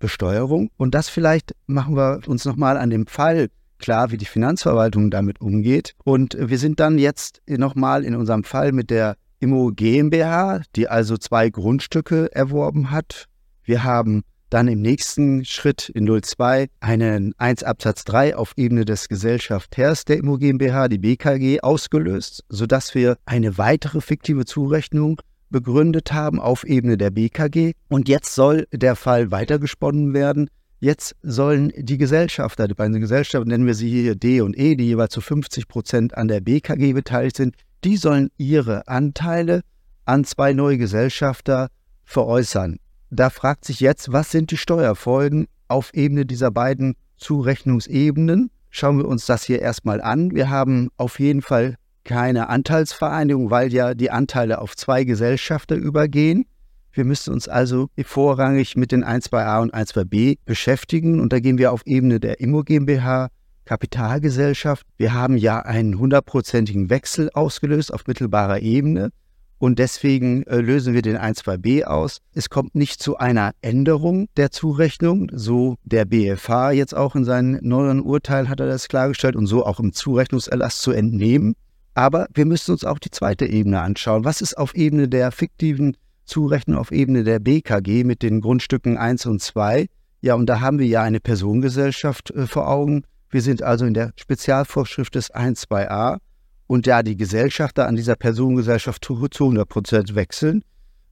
Mehrfachbesteuerung. Und das vielleicht machen wir uns nochmal an dem Fall klar, wie die Finanzverwaltung damit umgeht. Und wir sind dann jetzt nochmal in unserem Fall mit der Immo GmbH, die also zwei Grundstücke erworben hat. Wir haben dann im nächsten Schritt in 02 einen 1 Absatz 3 auf Ebene des Gesellschafters der Immo GmbH, die BKG, ausgelöst, sodass wir eine weitere fiktive Zurechnung begründet haben auf Ebene der BKG. Und jetzt soll der Fall weitergesponnen werden. Jetzt sollen die Gesellschafter, die beiden Gesellschaften, nennen wir sie hier D und E, die jeweils zu 50 Prozent an der BKG beteiligt sind, die sollen ihre Anteile an zwei neue Gesellschafter veräußern da fragt sich jetzt, was sind die Steuerfolgen auf Ebene dieser beiden Zurechnungsebenen? Schauen wir uns das hier erstmal an. Wir haben auf jeden Fall keine Anteilsvereinigung, weil ja die Anteile auf zwei Gesellschafter übergehen. Wir müssen uns also vorrangig mit den 1 2a und 1 2b beschäftigen und da gehen wir auf Ebene der Immo GmbH, Kapitalgesellschaft. Wir haben ja einen hundertprozentigen Wechsel ausgelöst auf mittelbarer Ebene Und deswegen äh, lösen wir den 1.2b aus. Es kommt nicht zu einer Änderung der Zurechnung, so der BFH jetzt auch in seinem neuen Urteil hat er das klargestellt und so auch im Zurechnungserlass zu entnehmen. Aber wir müssen uns auch die zweite Ebene anschauen. Was ist auf Ebene der fiktiven Zurechnung, auf Ebene der BKG mit den Grundstücken 1 und 2? Ja, und da haben wir ja eine Personengesellschaft äh, vor Augen. Wir sind also in der Spezialvorschrift des 1.2a und da die Gesellschafter an dieser Personengesellschaft zu 100 Prozent wechseln,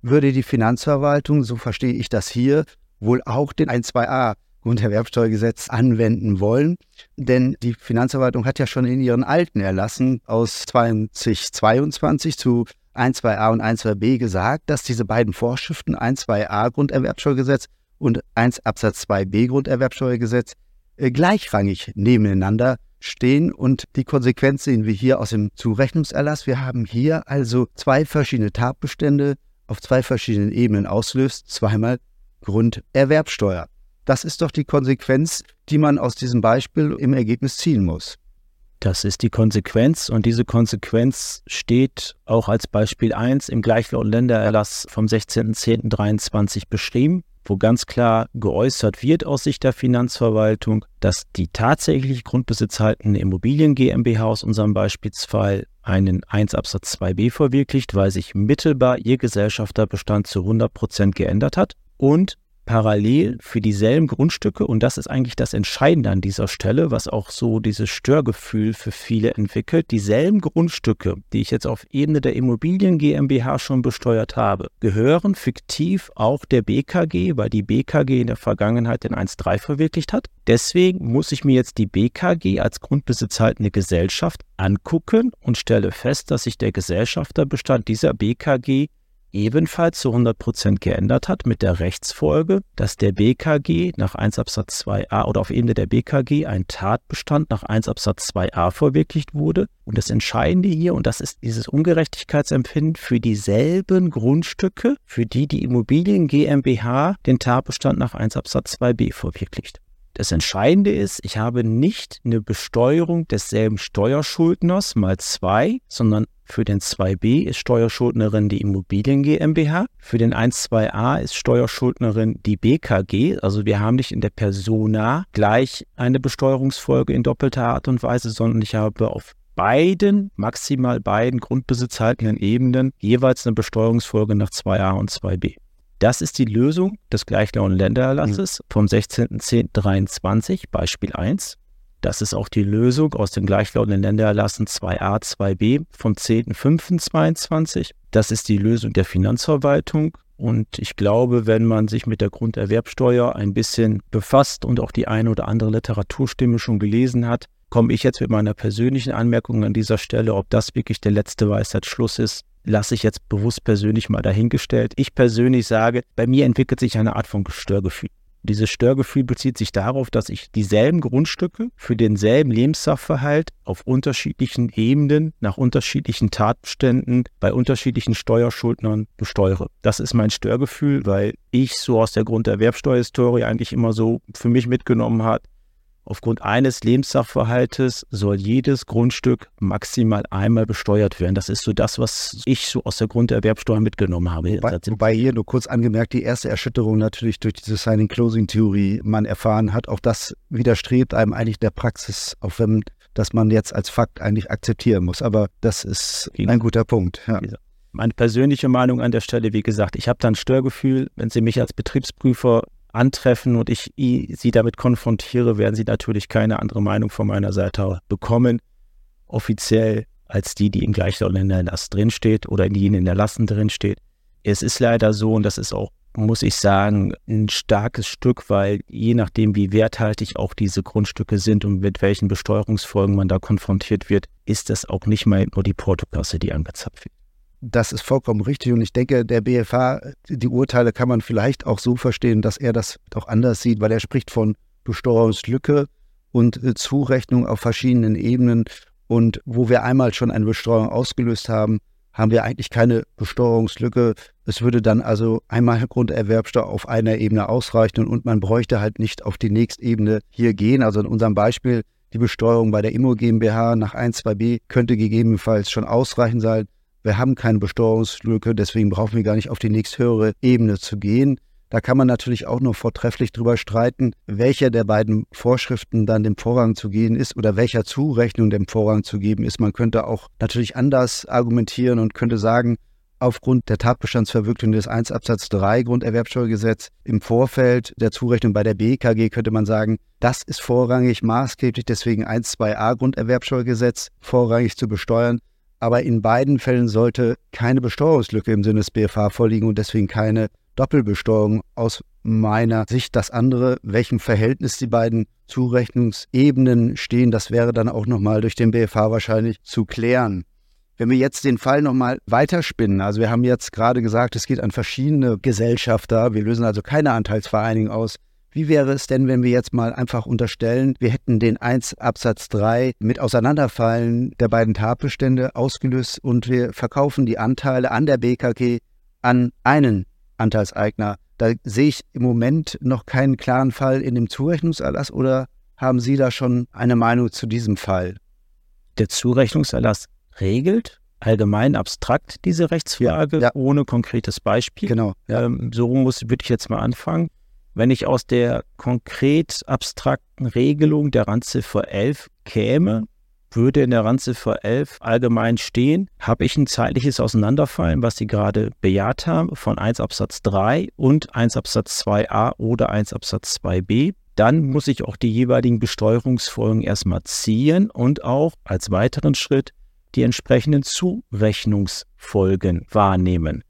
würde die Finanzverwaltung, so verstehe ich das hier, wohl auch den 1.2a Grunderwerbsteuergesetz anwenden wollen. Denn die Finanzverwaltung hat ja schon in ihren alten Erlassen aus 2022 zu 1.2a und 1.2b gesagt, dass diese beiden Vorschriften 1.2a Grunderwerbsteuergesetz und 1 Absatz 2b Grunderwerbsteuergesetz äh, gleichrangig nebeneinander stehen. Und die Konsequenz sehen wir hier aus dem Zurechnungserlass. Wir haben hier also zwei verschiedene Tatbestände auf zwei verschiedenen Ebenen auslöst, zweimal Grunderwerbsteuer. Das ist doch die Konsequenz, die man aus diesem Beispiel im Ergebnis ziehen muss. Das ist die Konsequenz und diese Konsequenz steht auch als Beispiel 1 im Gleichlaut Ländererlass vom 16.10.23 beschrieben wo ganz klar geäußert wird aus Sicht der Finanzverwaltung, dass die tatsächlich grundbesitzhaltende Immobilien GmbH aus unserem Beispielsfall einen 1 Absatz 2b verwirklicht, weil sich mittelbar ihr Gesellschafterbestand zu 100 Prozent geändert hat und parallel für dieselben Grundstücke, und das ist eigentlich das Entscheidende an dieser Stelle, was auch so dieses Störgefühl für viele entwickelt, dieselben Grundstücke, die ich jetzt auf Ebene der Immobilien GmbH schon besteuert habe, gehören fiktiv auch der BKG, weil die BKG in der Vergangenheit den 1.3 verwirklicht hat. Deswegen muss ich mir jetzt die BKG als grundbesitzhaltende Gesellschaft angucken und stelle fest, dass sich der Gesellschafterbestand dieser BKG ebenfalls zu 100 Prozent geändert hat mit der Rechtsfolge, dass der BKG nach 1 Absatz 2a oder auf Ebene der BKG ein Tatbestand nach 1 Absatz 2a verwirklicht wurde. Und das Entscheidende hier, und das ist dieses Ungerechtigkeitsempfinden für dieselben Grundstücke, für die die Immobilien GmbH den Tatbestand nach 1 Absatz 2b verwirklicht. Das Entscheidende ist, ich habe nicht eine Besteuerung desselben Steuerschuldners mal zwei, sondern für den 2b ist Steuerschuldnerin die Immobilien GmbH, für den 1.2a ist Steuerschuldnerin die BKG. Also wir haben nicht in der Persona gleich eine Besteuerungsfolge in doppelter Art und Weise, sondern ich habe auf beiden, maximal beiden grundbesitzhaltenden Ebenen jeweils eine Besteuerungsfolge nach 2a und 2b. Das ist die Lösung des gleichlauten Ländererlasses mhm. vom 16.10.23, Beispiel 1. Das ist auch die Lösung aus dem gleichlautenden Ländererlassen 2a, 2b vom 10.05.22. Das ist die Lösung der Finanzverwaltung. Und ich glaube, wenn man sich mit der Grunderwerbsteuer ein bisschen befasst und auch die eine oder andere Literaturstimme schon gelesen hat, komme ich jetzt mit meiner persönlichen Anmerkung an dieser Stelle, ob das wirklich der letzte Weisheitsschluss ist, lasse ich jetzt bewusst persönlich mal dahingestellt. Ich persönlich sage, bei mir entwickelt sich eine Art von Störgefühl. Dieses Störgefühl bezieht sich darauf, dass ich dieselben Grundstücke für denselben Lebenssachverhalt auf unterschiedlichen Ebenen, nach unterschiedlichen Tatbeständen, bei unterschiedlichen Steuerschuldnern besteuere. Das ist mein Störgefühl, weil ich so aus der Grunderwerbsteuerhistorie eigentlich immer so für mich mitgenommen habe, Aufgrund eines Lebenssachverhaltes soll jedes Grundstück maximal einmal besteuert werden. Das ist so das, was ich so aus der Grunderwerbsteuer mitgenommen habe. Wobei, wobei hier nur kurz angemerkt, die erste Erschütterung natürlich durch diese Signing-Closing-Theorie man erfahren hat. Auch das widerstrebt einem eigentlich der Praxis, auch wenn das man jetzt als Fakt eigentlich akzeptieren muss. Aber das ist ein guter Punkt. Ja. Meine persönliche Meinung an der Stelle, wie gesagt, ich habe da ein Störgefühl, wenn Sie mich als Betriebsprüfer antreffen und ich sie damit konfrontiere, werden sie natürlich keine andere Meinung von meiner Seite bekommen, offiziell als die, die im gleichen Erlass drinsteht oder die in den Erlassen drinsteht. Es ist leider so und das ist auch, muss ich sagen, ein starkes Stück, weil je nachdem, wie werthaltig auch diese Grundstücke sind und mit welchen Besteuerungsfolgen man da konfrontiert wird, ist das auch nicht mal nur die Portokasse, die angezapft wird. Das ist vollkommen richtig und ich denke, der BFH, die Urteile kann man vielleicht auch so verstehen, dass er das auch anders sieht, weil er spricht von Besteuerungslücke und äh, Zurechnung auf verschiedenen Ebenen. Und wo wir einmal schon eine Besteuerung ausgelöst haben, haben wir eigentlich keine Besteuerungslücke. Es würde dann also einmal Grunderwerbsteuer auf einer Ebene ausreichen und man bräuchte halt nicht auf die nächste Ebene hier gehen. Also in unserem Beispiel, die Besteuerung bei der Immo GmbH nach 1, 2b könnte gegebenenfalls schon ausreichend sein wir haben keine Besteuerungslücke, deswegen brauchen wir gar nicht auf die nächsthöhere Ebene zu gehen. Da kann man natürlich auch noch vortrefflich drüber streiten, welcher der beiden Vorschriften dann dem Vorrang zu gehen ist oder welcher Zurechnung dem Vorrang zu geben ist. Man könnte auch natürlich anders argumentieren und könnte sagen, aufgrund der Tatbestandsverwirklichung des 1 Absatz 3 Grunderwerbsteuergesetz im Vorfeld der Zurechnung bei der BKG könnte man sagen, das ist vorrangig maßgeblich, deswegen 1 2a Grunderwerbsteuergesetz vorrangig zu besteuern. Aber in beiden Fällen sollte keine Besteuerungslücke im Sinne des BFH vorliegen und deswegen keine Doppelbesteuerung aus meiner Sicht. Das andere, welchem Verhältnis die beiden Zurechnungsebenen stehen, das wäre dann auch nochmal durch den BFH wahrscheinlich zu klären. Wenn wir jetzt den Fall nochmal weiterspinnen, also wir haben jetzt gerade gesagt, es geht an verschiedene Gesellschafter, wir lösen also keine Anteilsvereinigung aus. Wie wäre es denn, wenn wir jetzt mal einfach unterstellen, wir hätten den 1 Absatz 3 mit Auseinanderfallen der beiden Tatbestände ausgelöst und wir verkaufen die Anteile an der BKG an einen Anteilseigner. Da sehe ich im Moment noch keinen klaren Fall in dem Zurechnungserlass oder haben Sie da schon eine Meinung zu diesem Fall? Der Zurechnungserlass regelt allgemein abstrakt diese Rechtsfrage ja. ohne konkretes Beispiel. Genau. Ja. Ähm, so muss würde ich jetzt mal anfangen. Wenn ich aus der konkret abstrakten Regelung der Randziffer 11 käme, würde in der Randziffer 11 allgemein stehen, habe ich ein zeitliches Auseinanderfallen, was Sie gerade bejaht haben, von 1 Absatz 3 und 1 Absatz 2a oder 1 Absatz 2b. Dann muss ich auch die jeweiligen Besteuerungsfolgen erstmal ziehen und auch als weiteren Schritt die entsprechenden Zurechnungsfolgen wahrnehmen.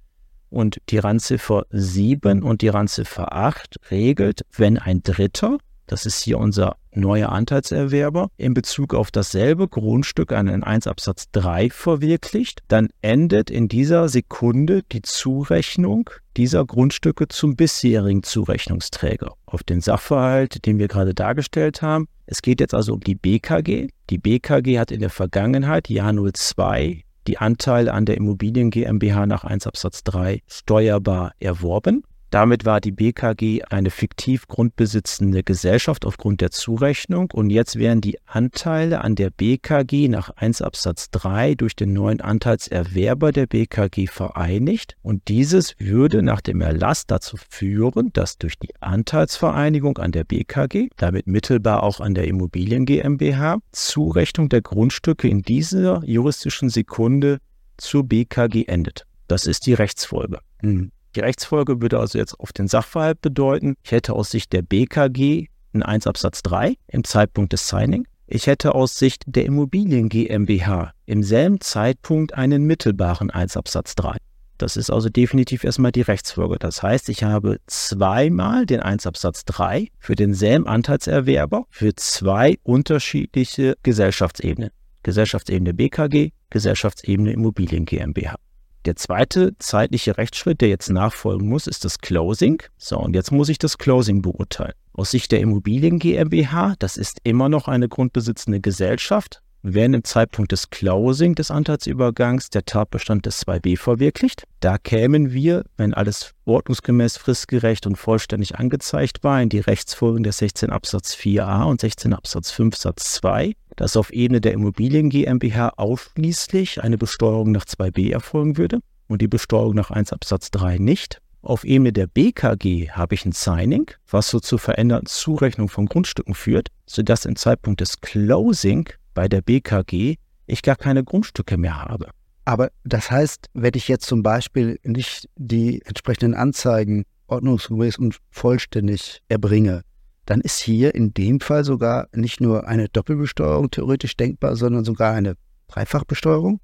Und die Randziffer 7 und die Randziffer 8 regelt, wenn ein Dritter das ist hier unser neuer Anteilserwerber, in Bezug auf dasselbe Grundstück einen 1 Absatz 3 verwirklicht, dann endet in dieser Sekunde die Zurechnung dieser Grundstücke zum bisherigen Zurechnungsträger. Auf den Sachverhalt, den wir gerade dargestellt haben. Es geht jetzt also um die BKG. Die BKG hat in der Vergangenheit, Jahr 02, die Anteile an der Immobilien GmbH nach 1 Absatz 3 steuerbar erworben. Damit war die BKG eine fiktiv grundbesitzende Gesellschaft aufgrund der Zurechnung und jetzt werden die Anteile an der BKG nach 1 Absatz 3 durch den neuen Anteilserwerber der BKG vereinigt und dieses würde nach dem Erlass dazu führen, dass durch die Anteilsvereinigung an der BKG, damit mittelbar auch an der Immobilien GmbH, Zurechnung der Grundstücke in dieser juristischen Sekunde zur BKG endet. Das ist die Rechtsfolge. Mhm. Die Rechtsfolge würde also jetzt auf den Sachverhalt bedeuten, ich hätte aus Sicht der BKG einen 1 Absatz 3 im Zeitpunkt des Signing. Ich hätte aus Sicht der Immobilien GmbH im selben Zeitpunkt einen mittelbaren 1 Absatz 3. Das ist also definitiv erstmal die Rechtsfolge. Das heißt, ich habe zweimal den 1 Absatz 3 für denselben Anteilserwerber für zwei unterschiedliche Gesellschaftsebenen. Gesellschaftsebene BKG, Gesellschaftsebene Immobilien GmbH. Der zweite zeitliche Rechtsschritt, der jetzt nachfolgen muss, ist das Closing. So, und jetzt muss ich das Closing beurteilen. Aus Sicht der Immobilien GmbH, das ist immer noch eine grundbesitzende Gesellschaft, werden im Zeitpunkt des Closing des Anteilsübergangs der Tatbestand des 2b verwirklicht. Da kämen wir, wenn alles ordnungsgemäß fristgerecht und vollständig angezeigt war, in die Rechtsfolgen der 16 Absatz 4a und 16 Absatz 5 Satz 2 dass auf Ebene der Immobilien GmbH ausschließlich eine Besteuerung nach 2b erfolgen würde und die Besteuerung nach 1 Absatz 3 nicht. Auf Ebene der BKG habe ich ein Signing, was so zur veränderten Zurechnung von Grundstücken führt, sodass im Zeitpunkt des Closing bei der BKG ich gar keine Grundstücke mehr habe. Aber das heißt, wenn ich jetzt zum Beispiel nicht die entsprechenden Anzeigen ordnungsgemäß und vollständig erbringe, dann ist hier in dem Fall sogar nicht nur eine Doppelbesteuerung theoretisch denkbar, sondern sogar eine Dreifachbesteuerung?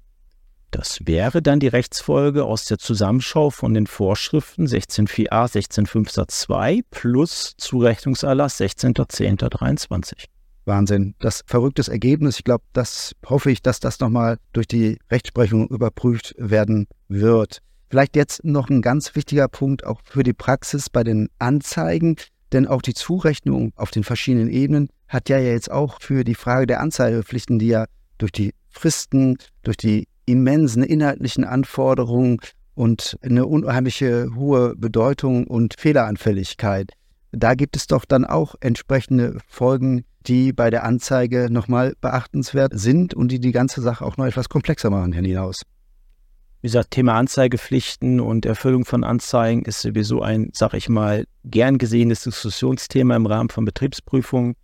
Das wäre dann die Rechtsfolge aus der Zusammenschau von den Vorschriften 16.4a, 16.5 Satz 2 plus Zurechnungserlass 16.10.23. Wahnsinn. Das verrücktes Ergebnis. Ich glaube, das hoffe ich, dass das nochmal durch die Rechtsprechung überprüft werden wird. Vielleicht jetzt noch ein ganz wichtiger Punkt auch für die Praxis bei den Anzeigen. Denn auch die Zurechnung auf den verschiedenen Ebenen hat ja jetzt auch für die Frage der Anzeigepflichten, die ja durch die Fristen, durch die immensen inhaltlichen Anforderungen und eine unheimliche hohe Bedeutung und Fehleranfälligkeit. Da gibt es doch dann auch entsprechende Folgen, die bei der Anzeige nochmal beachtenswert sind und die die ganze Sache auch noch etwas komplexer machen, Herr Niehaus. Wie gesagt, Thema Anzeigepflichten und Erfüllung von Anzeigen ist sowieso ein, sag ich mal, gern gesehenes Diskussionsthema im Rahmen von Betriebsprüfungen,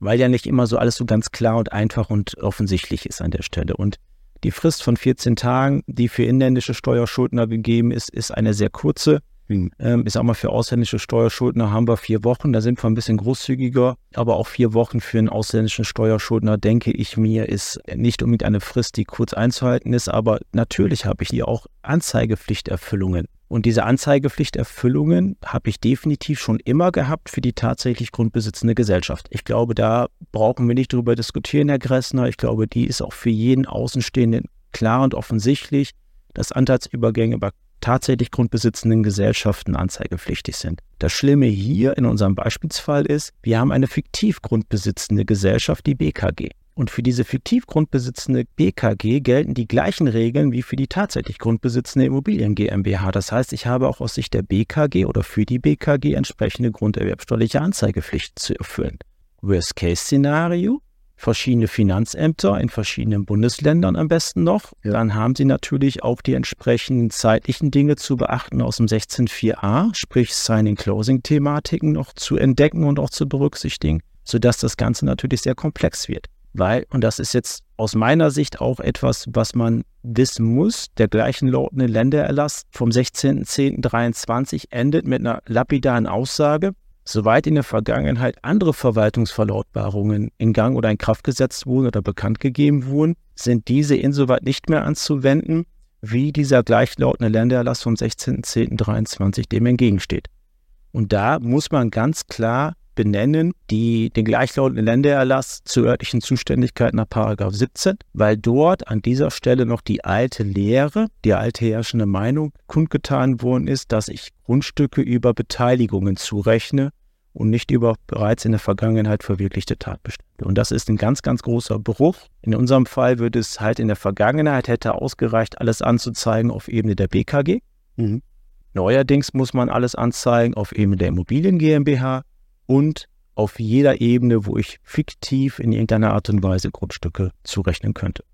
weil ja nicht immer so alles so ganz klar und einfach und offensichtlich ist an der Stelle. Und die Frist von 14 Tagen, die für inländische Steuerschuldner gegeben ist, ist eine sehr kurze. Mhm. Ähm, ich sag mal, für ausländische Steuerschuldner haben wir vier Wochen, da sind wir ein bisschen großzügiger, aber auch vier Wochen für einen ausländischen Steuerschuldner, denke ich mir, ist nicht unbedingt eine Frist, die kurz einzuhalten ist, aber natürlich habe ich hier auch Anzeigepflichterfüllungen. Und diese Anzeigepflichterfüllungen habe ich definitiv schon immer gehabt für die tatsächlich grundbesitzende Gesellschaft. Ich glaube, da brauchen wir nicht drüber diskutieren, Herr Gressner. Ich glaube, die ist auch für jeden Außenstehenden klar und offensichtlich, dass Anteilsübergänge bei tatsächlich grundbesitzenden Gesellschaften anzeigepflichtig sind. Das Schlimme hier in unserem Beispielsfall ist, wir haben eine fiktiv grundbesitzende Gesellschaft, die BKG. Und für diese fiktiv grundbesitzende BKG gelten die gleichen Regeln wie für die tatsächlich grundbesitzende Immobilien GmbH. Das heißt, ich habe auch aus Sicht der BKG oder für die BKG entsprechende grunderwerbsteuerliche Anzeigepflicht zu erfüllen. Worst-Case-Szenario, verschiedene Finanzämter in verschiedenen Bundesländern am besten noch. Ja. Dann haben Sie natürlich auch die entsprechenden zeitlichen Dinge zu beachten aus dem 16.4a, sprich Signing-Closing-Thematiken noch zu entdecken und auch zu berücksichtigen, sodass das Ganze natürlich sehr komplex wird. Weil, und das ist jetzt aus meiner Sicht auch etwas, was man wissen muss, der gleichen lautende Ländererlass vom 16.10.23 endet mit einer lapidaren Aussage, Soweit in der Vergangenheit andere Verwaltungsverlautbarungen in Gang oder in Kraft gesetzt wurden oder bekannt gegeben wurden, sind diese insoweit nicht mehr anzuwenden, wie dieser gleichlautende Ländererlass vom 16.10.23 dem entgegensteht. Und da muss man ganz klar benennen, die, den gleichlautenden Ländererlass zur örtlichen Zuständigkeit nach 17, weil dort an dieser Stelle noch die alte Lehre, die alte herrschende Meinung kundgetan worden ist, dass ich Grundstücke über Beteiligungen zurechne und nicht über bereits in der Vergangenheit verwirklichte Tatbestände. Und das ist ein ganz, ganz großer Bruch. In unserem Fall würde es halt in der Vergangenheit hätte ausgereicht, alles anzuzeigen auf Ebene der BKG. Mhm. Neuerdings muss man alles anzeigen auf Ebene der Immobilien GmbH und auf jeder Ebene, wo ich fiktiv in irgendeiner Art und Weise Grundstücke zurechnen könnte.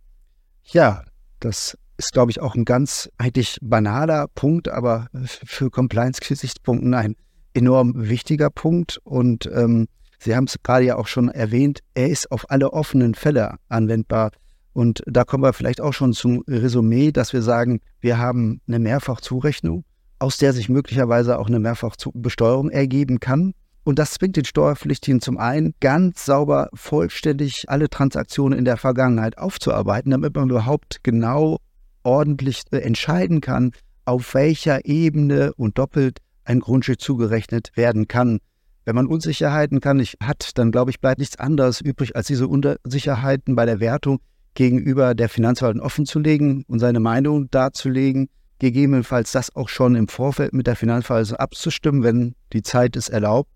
Ja, das ist, glaube ich, auch ein ganz eigentlich banaler Punkt, aber für Compliance-Gesichtspunkten ein enorm wichtiger Punkt. Und ähm, Sie haben es gerade ja auch schon erwähnt, er ist auf alle offenen Fälle anwendbar. Und da kommen wir vielleicht auch schon zum Resümee, dass wir sagen, wir haben eine Mehrfachzurechnung, aus der sich möglicherweise auch eine Mehrfachbesteuerung ergeben kann. Und das zwingt den Steuerpflichtigen zum einen, ganz sauber, vollständig alle Transaktionen in der Vergangenheit aufzuarbeiten, damit man überhaupt genau ordentlich entscheiden kann, auf welcher Ebene und doppelt ein Grundstück zugerechnet werden kann. Wenn man Unsicherheiten kann, nicht hat, dann glaube ich, bleibt nichts anderes übrig, als diese Unsicherheiten bei der Wertung gegenüber der Finanzverwaltung offenzulegen und seine Meinung darzulegen, gegebenenfalls das auch schon im Vorfeld mit der Finanzverwaltung abzustimmen, wenn die Zeit es erlaubt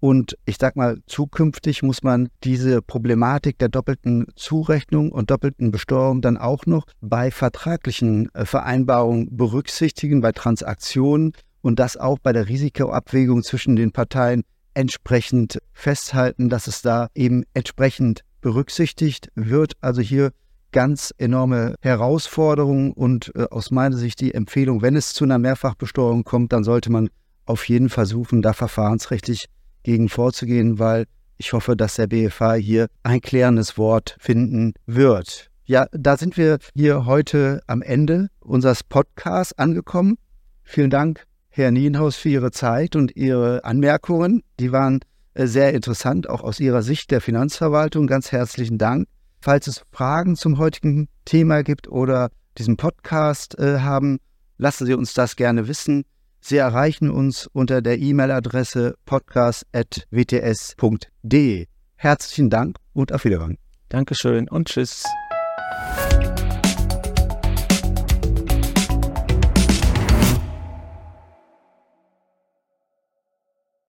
und ich sag mal, zukünftig muss man diese Problematik der doppelten Zurechnung und doppelten Besteuerung dann auch noch bei vertraglichen äh, Vereinbarungen berücksichtigen, bei Transaktionen und das auch bei der Risikoabwägung zwischen den Parteien entsprechend festhalten, dass es da eben entsprechend berücksichtigt wird. Also hier ganz enorme Herausforderungen und äh, aus meiner Sicht die Empfehlung, wenn es zu einer Mehrfachbesteuerung kommt, dann sollte man auf jeden Fall versuchen, da verfahrensrechtlich gegen vorzugehen, weil ich hoffe, dass der BFH hier ein klärendes Wort finden wird. Ja, da sind wir hier heute am Ende unseres Podcasts angekommen. Vielen Dank, Herr Nienhaus, für Ihre Zeit und Ihre Anmerkungen. Die waren äh, sehr interessant, auch aus Ihrer Sicht der Finanzverwaltung. Ganz herzlichen Dank. Falls es Fragen zum heutigen Thema gibt oder diesen Podcast äh, haben, lassen Sie uns das gerne wissen. Sie erreichen uns unter der E-Mail-Adresse podcast.wts.de. Herzlichen Dank und auf Wiedersehen. Dankeschön und tschüss.